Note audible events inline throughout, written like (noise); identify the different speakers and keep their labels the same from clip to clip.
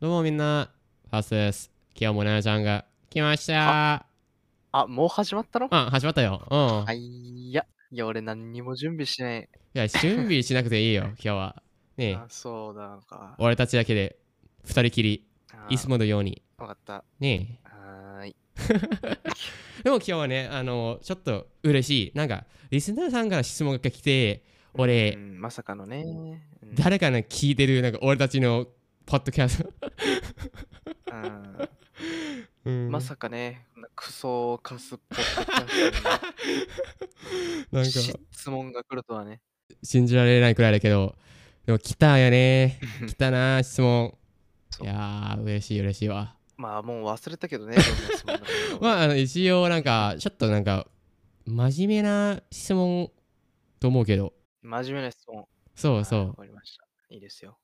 Speaker 1: どうもみんな、ファーストです。今日もななちゃんが来ました。
Speaker 2: あ、もう始まったの？
Speaker 1: あ、始まったよ。うん。、
Speaker 2: はいいや。いや、俺何にも準備してない。
Speaker 1: や、準備しなくていいよ、(laughs) 今日は。ねえ
Speaker 2: あ、そうだのか。
Speaker 1: 俺たちだけで二人きり、
Speaker 2: あ
Speaker 1: いつものように。
Speaker 2: わかった。
Speaker 1: ね
Speaker 2: はーい。
Speaker 1: え。(laughs) でも今日はね、あの、ちょっと嬉しい。なんか、リスナーさんから質問が来て、俺、
Speaker 2: うん、まさかのね。うん
Speaker 1: 誰かが聞いてる、なんか俺たちのポッドキャスト。
Speaker 2: うん
Speaker 1: うん
Speaker 2: まさかね、クソを貸すポッドキャスト
Speaker 1: なんか
Speaker 2: に質問が来るとはね。
Speaker 1: 信じられないくらいだけど、でも来たよね。来たな、質問。いやー、嬉しい嬉しいわ。
Speaker 2: まあ、もう忘れたけどね。(laughs) ど
Speaker 1: まあ、あの一応なんか、ちょっとなんか、真面目な質問と思うけど、
Speaker 2: 真面目な質問。はい
Speaker 1: そうそう
Speaker 2: わ。かりました。いいですよ。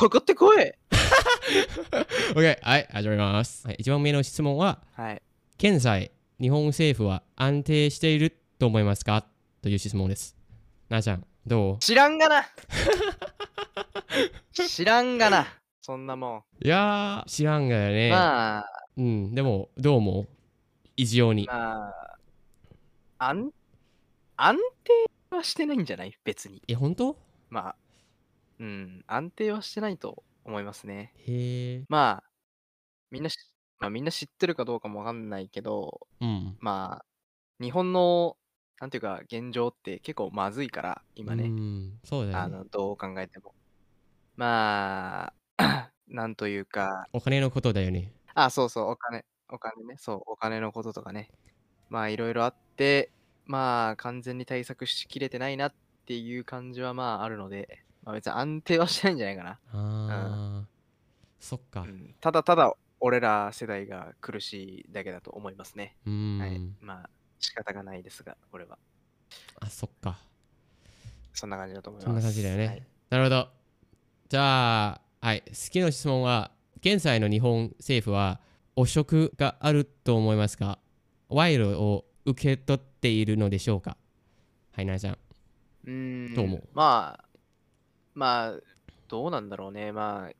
Speaker 2: かかってこい (laughs)
Speaker 1: OK、はい、始まります。はい、一番目の質問は、
Speaker 2: はい。
Speaker 1: 現在、日本政府は安定していると思いますか？という質問です。なあちゃん、どう？
Speaker 2: 知らんがな (laughs) 知らんがなそんなも
Speaker 1: いやー、知らんがよ
Speaker 2: ん。
Speaker 1: ね。
Speaker 2: まあ、
Speaker 1: うん、でも、どう思う？異常に。
Speaker 2: まあ、安安定はしてないんじゃない？別に。
Speaker 1: え、本当？
Speaker 2: まあ、うん、安定はしてないと思いますね。
Speaker 1: へえ。
Speaker 2: まあ、みんなし、まあ、みんな知ってるかどうかもわかんないけど、
Speaker 1: うん。
Speaker 2: まあ、日本の、なんていうか、現状って結構まずいから、今ね。
Speaker 1: うん、そうだよね。
Speaker 2: あの、どう考えても。まあ、(clears throat) なんというか、
Speaker 1: お金のことだよね。
Speaker 2: あ、そうそう、お金、お金ね、そう、お金のこととかね。まあ、いろいろあって、まあ、完全に対策しきれてないなっていう感じはまああるので、まあ別に安定はしてないんじゃないかな。
Speaker 1: あー、そっか
Speaker 2: う。ん、ただただ、俺ら世代が苦しいだけだと思いますね。
Speaker 1: うーん、
Speaker 2: はい。まあ、仕方がないですが、これは。
Speaker 1: あ、そっか。
Speaker 2: そんな感じだと思います。
Speaker 1: そんな感じだよね
Speaker 2: はい
Speaker 1: なるほど。じゃあ、はい、次の質問は、現在の日本政府は汚職があると思いますか賄賂を受け取っているのでしょうか？はい、ななちゃん。
Speaker 2: うーん。
Speaker 1: どう思う？
Speaker 2: まあ、まあ、どうなんだろうね。まあ、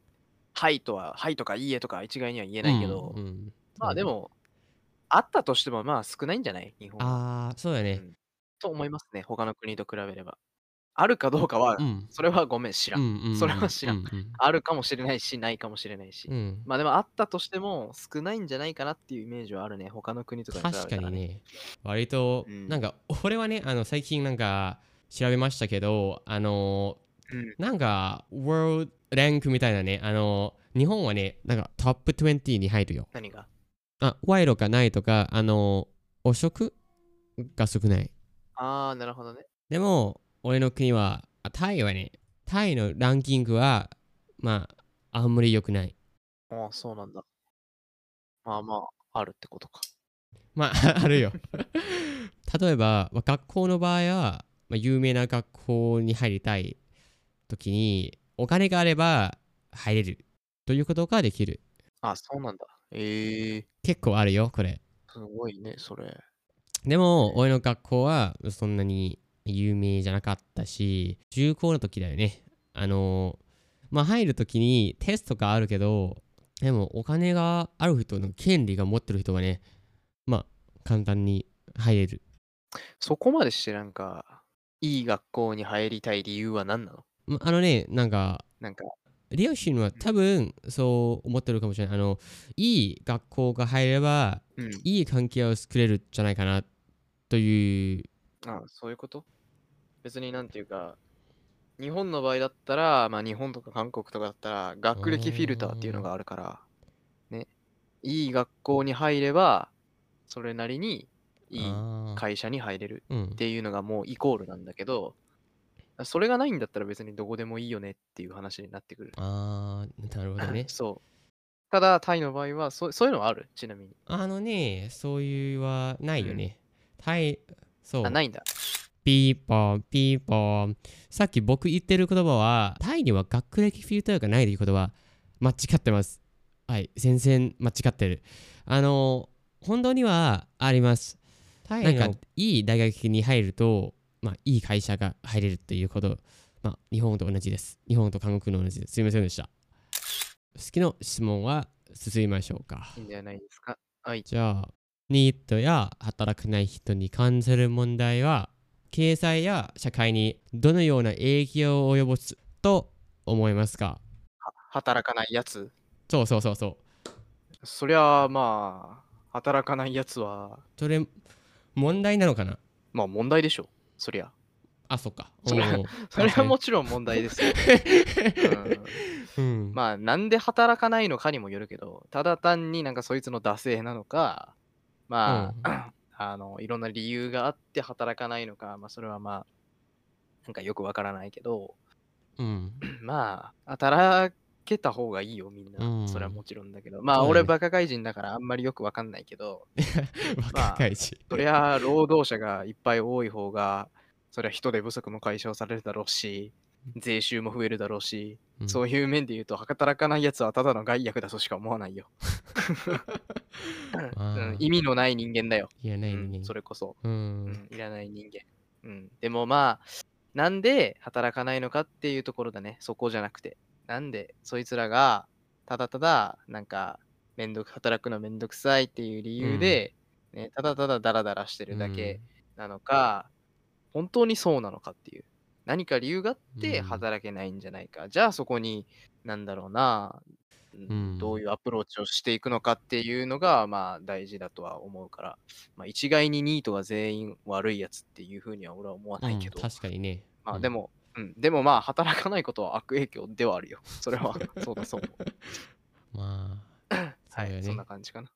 Speaker 2: はいとは、はいとかいいえとか一概には言えないけど、
Speaker 1: うんうん
Speaker 2: まあで、も、あったとしてもまあ少ないんじゃない？日本は。
Speaker 1: ああ、そうだね。
Speaker 2: うんと思いますね。他の国と比べれば。あるかどうかは、
Speaker 1: うん。
Speaker 2: それはごめん、知らん。それは知らんあるかもしれないし、ないかもしれないし。
Speaker 1: うん
Speaker 2: まあでもあったとしても少ないんじゃないかなっていうイメージはあるね。他の国とかに比べ
Speaker 1: 確
Speaker 2: たね。
Speaker 1: からにね割と、
Speaker 2: うん
Speaker 1: なんか俺はねあの最近なんか調べましたけどあの
Speaker 2: うん。
Speaker 1: なんか World ランクみたいなねあの日本はねなんかトップ20に入るよ
Speaker 2: 何が？
Speaker 1: あ賄賂がないとかあの汚職？が少ない
Speaker 2: ああ、なるほどね。
Speaker 1: でも俺の国はあタイはねタイのランキングはまああんまり良くない
Speaker 2: ああ、そうなんだ。まあまあ、あるってことか。
Speaker 1: まあ (laughs) あるよ例えば、まあ学校の場合は、まあ、有名な学校に入りたい時にお金があれば入れるということができる。
Speaker 2: あそうなんだ。ええー、
Speaker 1: 結構あるよこれ。
Speaker 2: すごいね、それ。
Speaker 1: でも俺の学校はそんなに有名じゃなかったし中高の時だよね。あのまあ入る時にテストがあるけどでもお金がある人の権利が持ってる人はねまあ簡単に入れる。
Speaker 2: そこまでしてなんか、いい学校に入りたい理由は何なの？
Speaker 1: まあのねなんか
Speaker 2: なんか、
Speaker 1: 両親は多分そう思ってるかもしれない。あの、いい学校が入れば、
Speaker 2: うん。
Speaker 1: いい関係を作れるんじゃないかなという。
Speaker 2: あそういうこと？別になんていうか、日本の場合だったら、まあ日本とか韓国とかだったら、学歴フィルターっていうのがあるから、ね。いい学校に入れば、それなりにいい会社に入れる
Speaker 1: うん
Speaker 2: っ。ていうのがもうイコールなんだけど、それがないんだったら別にどこでもいいよねっていう話になってくる。
Speaker 1: ああ、なるほどね。(laughs)
Speaker 2: そう。ただ、タイの場合はそう、そういうのはあるちなみに。
Speaker 1: あのね、そういうはないよね。タイ、そう。
Speaker 2: あ、ないんだ。
Speaker 1: ピーポー、ピーポー。さっき僕言ってる言葉は、タイには学歴フィルターがないということは間違ってます。はい、全然間違ってる。あの、本当にはあります。なんか、いい大学に入ると、まあ、いい会社が入れるっていうこと、まあ、日本と同じです。日本と韓国の同じです。すいませんでした。次の質問は進みましょうか
Speaker 2: いいんじゃないですか？はい。
Speaker 1: じゃあニートや働かない人に関する問題は経済や社会にどのような影響を及ぼすと思いますか？
Speaker 2: は働かないやつ？
Speaker 1: そうそうそうそう
Speaker 2: そりゃあまあ、働かないやつは、
Speaker 1: それ問題なのかな
Speaker 2: まあ問題でしょ。そりゃ。
Speaker 1: あそっか。
Speaker 2: それ
Speaker 1: うん (laughs)
Speaker 2: それはもちろん問題ですよ。(laughs) うん。
Speaker 1: うん。
Speaker 2: まあ、なんで働かないのかにもよるけど、ただ単になんかそいつの惰性なのか、まあ、あの、いろんな理由があって働かないのか、まあ、それはまあ、なんかよくわからないけど、
Speaker 1: うん。
Speaker 2: まあ、働けた方がいいよ、みんな。
Speaker 1: うん
Speaker 2: それはもちろんだけど。まあ、
Speaker 1: そうだね
Speaker 2: 俺、バカ外人だからあんまりよくわかんないけど、
Speaker 1: 若いし
Speaker 2: そりゃ、労働者がいっぱい多い方が、そりゃ人手不足も解消されるだろうし、税収も増えるだろうし、
Speaker 1: うん
Speaker 2: そういう面で言うと、働かないやつはただの害悪だとしか思わないよ。(laughs)
Speaker 1: あー
Speaker 2: うん意味のない人間だよ。
Speaker 1: いやない
Speaker 2: うん
Speaker 1: ね
Speaker 2: それこそ、
Speaker 1: う
Speaker 2: うんん。いらない人間。うん。でもまあ、なんで働かないのかっていうところだね。そこじゃなくて。なんでそいつらがただただなんかめんどく働くのめんどくさいっていう理由で、ね、ただただダラダラしてるだけなのか、本当にそうなのかっていう。何か理由があって
Speaker 1: うん。
Speaker 2: 働けないんじゃないか。じゃあそこに、なんだろうな、うん
Speaker 1: うん。
Speaker 2: どういうアプローチをしていくのかっていうのが、まあ大事だとは思うから、まあ、一概にニートが全員悪いやつっていうふうには俺は思わ
Speaker 1: うん
Speaker 2: ないけど、
Speaker 1: 確かにね。うん。
Speaker 2: まあでも、うん、でもまあ働かないことは悪影響ではあるよ。それは、(laughs) そうだそう。
Speaker 1: まあ
Speaker 2: はい、
Speaker 1: そ
Speaker 2: んな感じかな。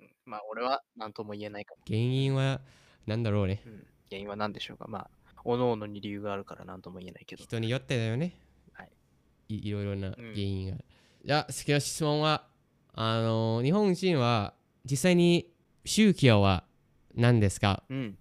Speaker 2: うん。まあ俺は何とも言えないかも。
Speaker 1: 原因はなんだろうね。
Speaker 2: うん、原因は何でしょうか。まあ、おのおのに理由があるから何とも言えないけど。
Speaker 1: 人によってだよね。
Speaker 2: はい。
Speaker 1: いいろいろな原因が、じゃあ次の質問はあの日本人は実際に宗教は何ですか？
Speaker 2: うん、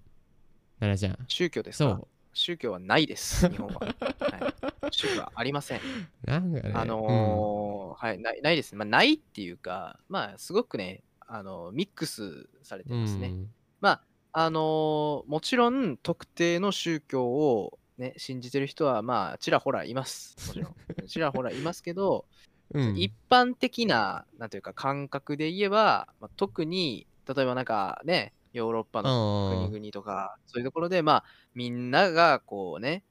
Speaker 1: 奈々ちゃん。
Speaker 2: 宗教ですか？
Speaker 1: そう
Speaker 2: 宗教はないです、(laughs) 日本は。はい、宗教はありません。
Speaker 1: なんかね
Speaker 2: あのーはいない、ないですね。まあ、ないっていうか、まあ、すごくね、あのミックスされて
Speaker 1: うん
Speaker 2: ますね。
Speaker 1: うん
Speaker 2: まあ、あのーもちろん特定の宗教を、ね、信じてる人は、まあ、ちらほらいます。もちろん。(laughs) ちらほらいますけど、
Speaker 1: うん
Speaker 2: 一般的な、なんていうか、感覚で言えば、まあ、特に、例えばなんかね、ヨーロッパの
Speaker 1: うん
Speaker 2: 国々とか、そういうところで、まあ、みんながこうね、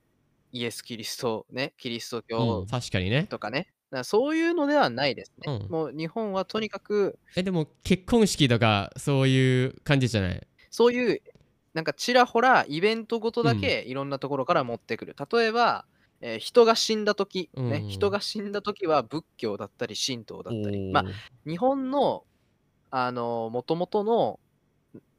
Speaker 2: イエス・キリスト、ね、キリスト
Speaker 1: う
Speaker 2: 教
Speaker 1: ん確かにね。
Speaker 2: とかね、そういうのではないですね。
Speaker 1: うん。
Speaker 2: もう日本はとにかく、
Speaker 1: えでも結婚式とかそういう感じじゃない？
Speaker 2: そういう、なんかちらほらイベントごとだけいろんなところから持ってくる。例えば、えー人が死んだ時、ね
Speaker 1: うん。
Speaker 2: 人が死んだ時は仏教だったり神道だったり、まあ日本の、あの、もともとの、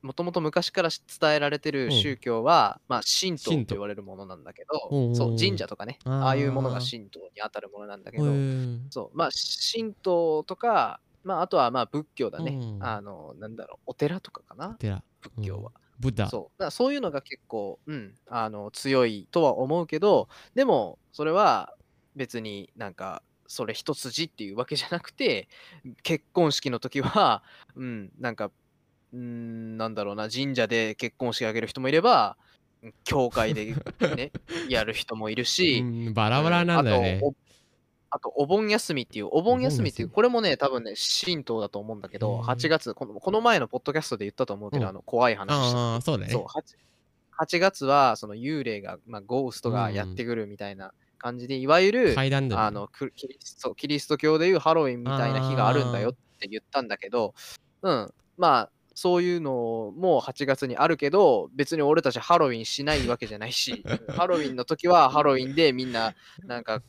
Speaker 2: もともと昔から伝えられてる
Speaker 1: うん。
Speaker 2: 宗教は、まあ、神道と言われるものなんだけど、そう、神社とかね、
Speaker 1: あー。
Speaker 2: ああいうものが神道に当たるものなんだけ
Speaker 1: へ
Speaker 2: ど、
Speaker 1: ー。
Speaker 2: そう、まあ、神道とか、まあ、あとは、まあ、仏教だね。
Speaker 1: うん。
Speaker 2: あの、なんだろう、お寺とかかな、
Speaker 1: 寺。
Speaker 2: 仏教は。
Speaker 1: ブッダ。
Speaker 2: そう。だそういうのが結構、うん、あの、強いとは思うけど、でも、それは別になんか、それ一筋っていうわけじゃなくて、結婚式の時は、うん、なんか、うん、なんだろうな、神社で結婚式あげる人もいれば、教会でね、(laughs) やる人もいるし、
Speaker 1: うんバラバラなんだよね。
Speaker 2: うんあとおあと、お盆休みっていう、お盆休みっていう、これもね、多分ね、神道だと思うんだけど、
Speaker 1: へー
Speaker 2: 8月この、この前のポッドキャストで言ったと思うけど、
Speaker 1: うん。
Speaker 2: あの怖い話。
Speaker 1: そうだね。
Speaker 2: そう 8, 8月はその幽霊が、まあ、ゴーストがやってくるみたいな感じで、いわゆる
Speaker 1: ね。
Speaker 2: あのクキリストキリスト教でいうハロウィンみたいな日があるんだよって言ったんだけど、うん、まあそういうのも8月にあるけど別に俺たちハロウィンしないわけじゃないし (laughs) ハロウィンの時はハロウィンでみんななんか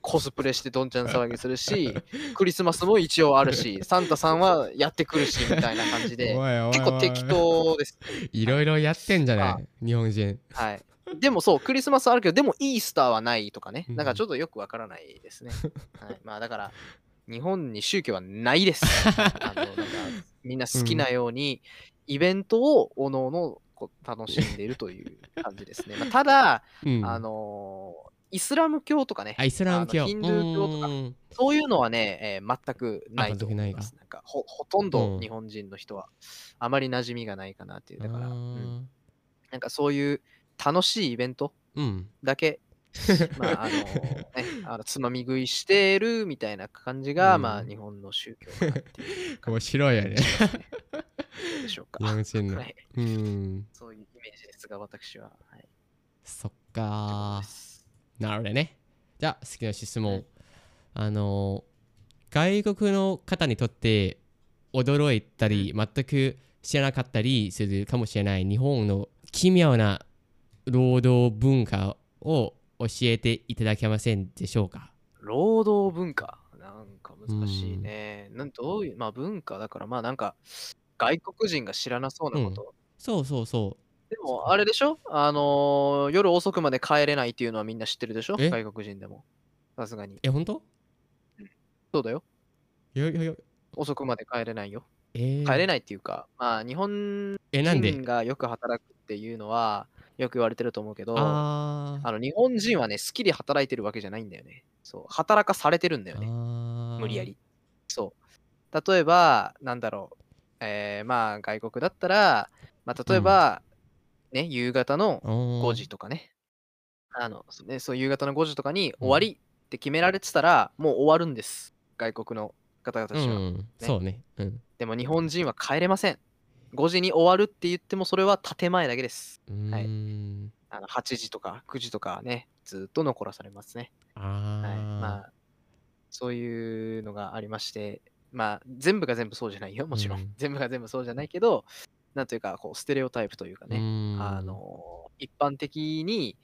Speaker 2: コスプレしてどんちゃん騒ぎするしクリスマスも一応あるしサンタさんはやってくるしみたいな感じで結構適当です
Speaker 1: いろいろやってんじゃ
Speaker 2: あ
Speaker 1: ない日本人
Speaker 2: はい。でもそう、クリスマスあるけど、でもイースターはないとかね。
Speaker 1: うん
Speaker 2: なんかちょっとよくわからないですね。はい、まあだから、日本に宗教はないです。(laughs) あのなんかみんな好きなように、イベントをおのおの楽しんでいるという感じですね。まあ、ただ、
Speaker 1: うん。
Speaker 2: あのーイスラム教とかね。
Speaker 1: あ、イスラム教。
Speaker 2: ヒンドゥー教とか
Speaker 1: うん。
Speaker 2: そういうのはね、えー全くない
Speaker 1: あ
Speaker 2: と思います。
Speaker 1: 全
Speaker 2: なんかほほとん
Speaker 1: うん。
Speaker 2: ど日本人の人はあまり馴染みがないかなっていう。だから、
Speaker 1: あ
Speaker 2: うん。
Speaker 1: ー。
Speaker 2: なんかそういう楽しいイベント
Speaker 1: うん。
Speaker 2: だけ (laughs) まあ、あの、ね、あのつまみ食いしてるみたいな感じが、
Speaker 1: うん
Speaker 2: まあ、日本の宗教かなっていう感
Speaker 1: 面白いよね。
Speaker 2: うでしょうか。
Speaker 1: 日本人の
Speaker 2: は。い、
Speaker 1: うん。
Speaker 2: そういうイメージですが、私は。はい、
Speaker 1: そっか
Speaker 2: です
Speaker 1: なるほどね。じゃあ、好きな質問。
Speaker 2: はい
Speaker 1: あの、外国の方にとって驚いたり、全く知らなかったりするかもしれない日本の奇妙な労働文化を教えていただけませんでしょうか？
Speaker 2: 労働文化。なんか難しいね。なんどういう、まあ文化だから、まあなんか、外国人が知らなそうなこと。
Speaker 1: そうそうそ
Speaker 2: でも、あれでしょ？あのー夜遅くまで帰れないっていうのはみんな知ってるでしょ？
Speaker 1: え？
Speaker 2: 外国人でも。さすがに
Speaker 1: う。。え、本当？
Speaker 2: そうだよ。
Speaker 1: よよよ。
Speaker 2: 遅くまで帰れないよ。
Speaker 1: えー、
Speaker 2: 帰れないっていうか、まあ日本
Speaker 1: え、なんで？
Speaker 2: 人がよく働くっていうのはよく言われてると思うけど、あの日本人はね、好きで働いてるわけじゃないんだよね。そう、働かされてるんだよね。無理やり。そう。例えば、なんだろう。えー、まあ外国だったら、まあ例えば、ね、夕方の
Speaker 1: 5
Speaker 2: 5時とかね。あの、そね、そう夕方の5時とかに終わりって決められてたら、もう終わるんです。外国の方々た
Speaker 1: う
Speaker 2: ちは。
Speaker 1: ん、そうね。うん。
Speaker 2: でも日本人は帰れません。5時に終わるって言ってもそれは建前だけです。はい
Speaker 1: ん。
Speaker 2: あの8時とか9時とかね、ずっと残らされますね。
Speaker 1: あ
Speaker 2: はい。
Speaker 1: ー。
Speaker 2: まあ、そういうのがありまして、まあ、全部が全部そうじゃないよ、もちろん。
Speaker 1: うん
Speaker 2: 全部が全部そうじゃないけど、なんというか、こう、ステレオタイプというか
Speaker 1: う
Speaker 2: ね、あ、の、一般的に、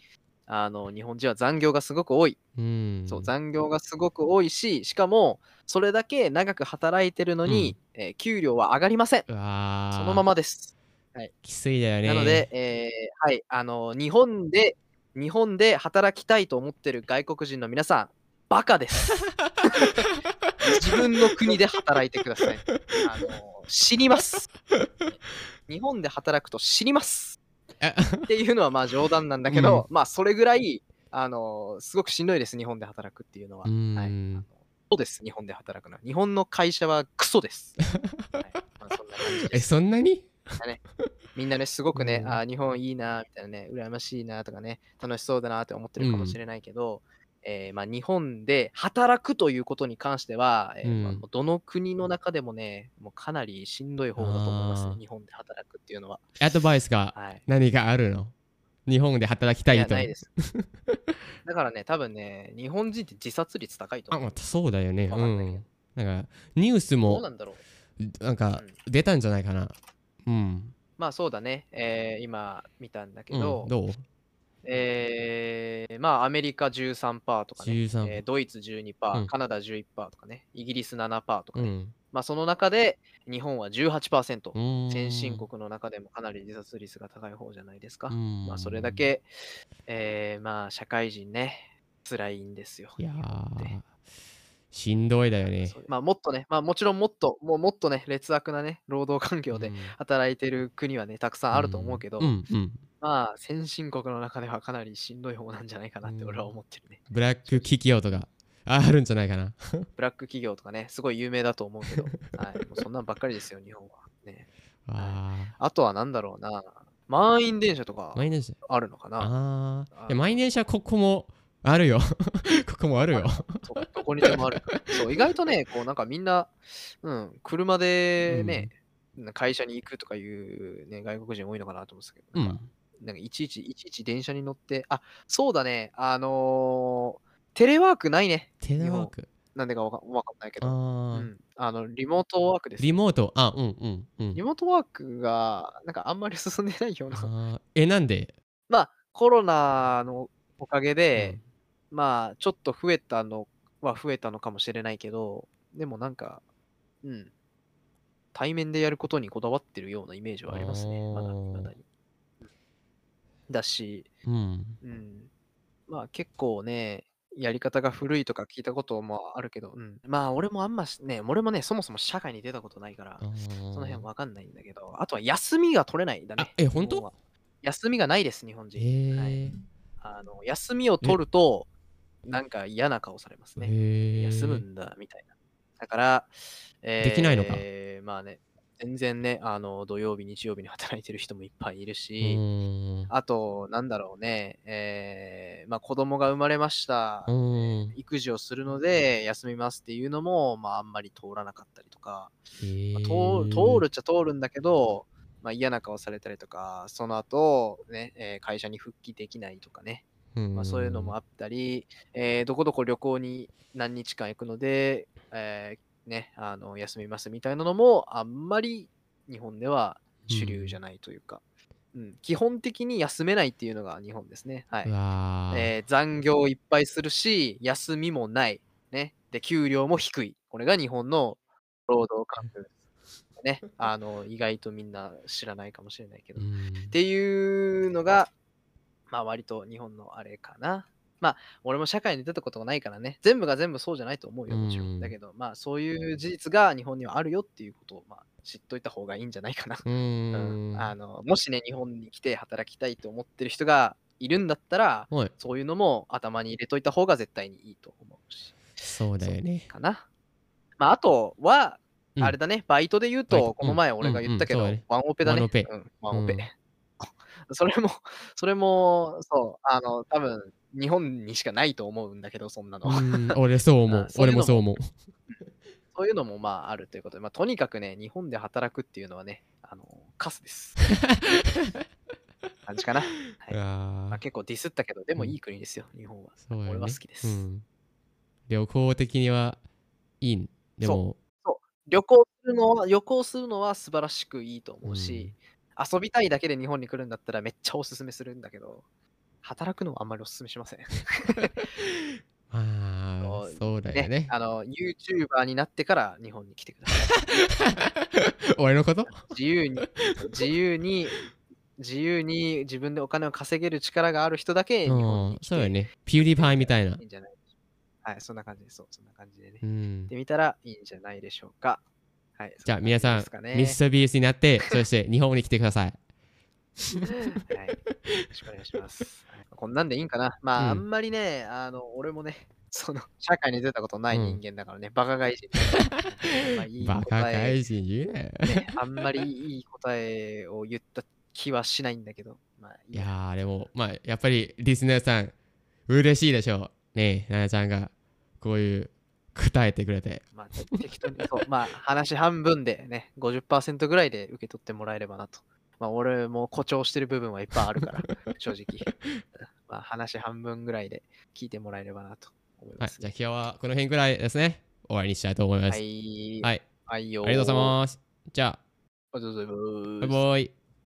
Speaker 2: あの、日本人は残業がすごく多い。
Speaker 1: うん。
Speaker 2: そう、残業がすごく多いし、しかも、それだけ長く働いてるのに、えー給料は上がりません。そのままです。
Speaker 1: きついだよね。
Speaker 2: なので、えーはい、あの、日本で、日本で働きたいと思ってる外国人の皆さん、バカです。(laughs) 自分の国で働いてください。あの、死にます。日本で働くと死にます。
Speaker 1: あ (laughs)
Speaker 2: っていうのはまあ冗談なんだけど、まあそれぐらい、あの、すごくしんどいです、日本で働くっていうのは。はい。そうです、日本で働くのは。日本の会社はクソです。(laughs) はいまあ、そんな感じ
Speaker 1: え。そんなに？
Speaker 2: みんなね、すごくね、
Speaker 1: うん
Speaker 2: あー日本いいな、みたいなね、羨ましいなとかね、楽しそうだなって思ってるかもしれないけど、えーまあ、日本で働くということに関しては、えーまあどの国の中でもね、もうかなりしんどい方だと思いますね、日本で働くっていうのは。
Speaker 1: アドバイスが
Speaker 2: はい。
Speaker 1: 何かあるの？日本で働きた
Speaker 2: いや、
Speaker 1: いと。
Speaker 2: ないです。(laughs) だからね、多分ね、日本人って自殺率高いと
Speaker 1: あ、
Speaker 2: 思う。
Speaker 1: まあ、そうだよね。う
Speaker 2: んな
Speaker 1: ん。か、ニュースも
Speaker 2: な、んだろう。
Speaker 1: なんか
Speaker 2: うん、
Speaker 1: 出たんじゃないかな。うん。
Speaker 2: まあそうだね、えー今見たんだけ
Speaker 1: うん
Speaker 2: ど、
Speaker 1: どう？
Speaker 2: えーまあアメリカ13%とかね、
Speaker 1: 13%
Speaker 2: えードイツ12%、
Speaker 1: うん。
Speaker 2: カナダ11%とかね、イギリス7%とかね、
Speaker 1: うん。
Speaker 2: まあその中で日本は18%、
Speaker 1: うーん。
Speaker 2: 先進国の中でもかなり自殺率が高い方じゃないですか。
Speaker 1: うん。
Speaker 2: まあそれだけ、えーまあ社会人ね、辛いんですよ。
Speaker 1: いや
Speaker 2: 日本って。
Speaker 1: ー、しんどいだよね。
Speaker 2: まあもっとね、まあもちろんもっと、もうもっとね、劣悪なね、労働環境で
Speaker 1: うん
Speaker 2: 働いてる国はね、たくさんあると思うけど、
Speaker 1: うんうん。
Speaker 2: まあ先進国の中ではかなりしんどい方なんじゃないかなって俺は思ってるね。
Speaker 1: ブラック企業とかあるんじゃないかな。(laughs)
Speaker 2: ブラック企業とかね、すごい有名だと思うけど、(laughs) はい、もうそんなんばっかりですよ、日本は。ね、
Speaker 1: あ
Speaker 2: あとはなんだろうな、満員電車とか。あるのかな
Speaker 1: 満員電車ここもあるよ。(laughs) ここもあるよ。
Speaker 2: どこにでもある。(laughs) そう、意外とね、こうなんかみんな、うん、車でね、会社に行くとかいう、ね、外国人多いのかなと思うんですけど、
Speaker 1: うん
Speaker 2: なんか。なんかいちいちいちいち電車に乗って、あそうだね、あのーテレワークないね。
Speaker 1: テレワーク。
Speaker 2: なんでかわかわかんないけど、う
Speaker 1: ああ。
Speaker 2: ん、あのリモートワークです。
Speaker 1: リモート。あ、うんうんうん
Speaker 2: リ。モートワークがなんかあんまり進んでないような。
Speaker 1: え、なんで？
Speaker 2: まあコロナのおかげで、まあちょっと増えたのは増えたのかもしれないけど、でもなんか、うん、対面でやることにこだわってるようなイメージはありますね、まだ
Speaker 1: あー
Speaker 2: 未だに。だし、
Speaker 1: うん。
Speaker 2: うん、まあ結構ね、やり方が古いとか聞いたこともあるけど、うん、まあ俺もあんましね、俺もね、そもそも社会に出たことないから、そ
Speaker 1: そ
Speaker 2: の辺わかんないんだけど、あとは休みが取れないんだね
Speaker 1: あ。え本当？
Speaker 2: 休みがないです、日本人。
Speaker 1: へ
Speaker 2: はい
Speaker 1: え。
Speaker 2: あの休みを取ると、なんか嫌な顔されますね。休むんだ、みたいな。だから、えー
Speaker 1: できないのか
Speaker 2: まあね、全然ね、あの、土曜日、日曜日に働いてる人もいっぱいいる
Speaker 1: う
Speaker 2: し。あと、なんだろうね、えー、まあ子供が生まれました。育児をするので休みますっていうのも、まああんまり通らなかったりとか、
Speaker 1: へ
Speaker 2: まあ、通
Speaker 1: ー
Speaker 2: 通るっちゃ通るんだけど、まあ嫌な顔されたりとか、その後、ね、えー会社に復帰できないとかね、まあ、そういうのもあったり、えーどこどこ旅行に何日間行くので、えーね、あの休みますみたいなのもあんまり日本では主流じゃないというか、うん基本的に休めないっていうのが日本ですね。はい。えー残業いっぱいするし、休みもない。ね。で、給料も低い。これが日本の労働環境です。ね。(laughs) あの、意外とみんな知らないかもしれないけど
Speaker 1: う。ん
Speaker 2: っていうのが、まあ割と日本のあれかな。まあ俺も社会に出たことがないからね、全部が全部そうじゃないと思うよ、もちろ
Speaker 1: うん
Speaker 2: ん。だけど、まあそういう事実が日本にはあるよっていうことを、まあ、知っといた方がいいんじゃないかな。
Speaker 1: う
Speaker 2: うん。あのもしね、日本に来て働きたいと思ってる人がいるんだったら、
Speaker 1: はい。
Speaker 2: そういうのも頭に入れといた方が絶対にいいと思うし、
Speaker 1: そうだよね。
Speaker 2: かな。まああとは、
Speaker 1: うん
Speaker 2: あれだね、バイトで言うと、この前俺が言ったけど、
Speaker 1: うんうんね
Speaker 2: ワンオペだね。
Speaker 1: ワンオペ
Speaker 2: うん、ワンオペ。
Speaker 1: うん
Speaker 2: それも、(laughs) それも、そう、あの、多分日本にしかないと思うんだけど、そんなの。(laughs)
Speaker 1: うん、(laughs) 俺そう思う俺もそう思う。
Speaker 2: そういうのもまああるということで、まあ、とにかくね、日本で働くっていうのはね、あの、カスです。感じかな。はいまあ、
Speaker 1: ー
Speaker 2: 結構ディスったけど、でも
Speaker 1: うん
Speaker 2: いい国ですよ、日本は。
Speaker 1: そう
Speaker 2: 俺は好きです
Speaker 1: うん。旅行的にはいいん。でも、
Speaker 2: 旅行するのは、旅行するのは素晴らしくいいと思うし、遊びたいだけで日本に来るんだったらめっちゃおすすめするんだけど、働くのはあんまりおすすめしません。
Speaker 1: まあ
Speaker 2: そう、
Speaker 1: だよね。
Speaker 2: あの、YouTuber になってから日本に来てください。(laughs)
Speaker 1: 俺のこと？
Speaker 2: 自由に、自由に、自由に自分でお金を稼げる力がある人だけ日本
Speaker 1: うん、
Speaker 2: に来て
Speaker 1: そうだよね。ピューディパイみたいな。
Speaker 2: いいんじゃないはい、そんな感じです。そう、そんな感じでね。
Speaker 1: うん。
Speaker 2: てみたらいいんじゃないでしょうか。はい。
Speaker 1: じゃあ皆さん、
Speaker 2: そな感じ
Speaker 1: ミスタービースになって、(laughs) そして日本に来てください。
Speaker 2: はい。よろしくお願いします。はいこんなんでいいんかな。まあ、
Speaker 1: うん
Speaker 2: あんまりね、あの、俺もね、その、社会に出たことない人間だからね、バカ外人。(laughs) まあいい
Speaker 1: バカ外人言うなよ。
Speaker 2: ね、あんまりいい答えを言った気はしないんだけど、まあいいや
Speaker 1: でも、まあ、やっぱりリスナーさん、嬉しいでしょう。ねえ、ななちゃんが、こういう、答えてくれて。
Speaker 2: まあ、適当に、そう、まあ、話半分でね、50%ぐらいで受け取ってもらえればなと。まあ、俺も誇張してる部分はいっぱいあるから、(laughs) 正直。まあ、話半分ぐらいで聞いてもらえればなと思い
Speaker 1: はい、
Speaker 2: ます、
Speaker 1: じゃあ今日はこの辺くらいですね。終わりにしたいと思います。
Speaker 2: はい。
Speaker 1: はい、
Speaker 2: はいよ
Speaker 1: ありがとうございます。じゃ
Speaker 2: ありがとうござい
Speaker 1: あ、
Speaker 2: ます。
Speaker 1: バイバイ。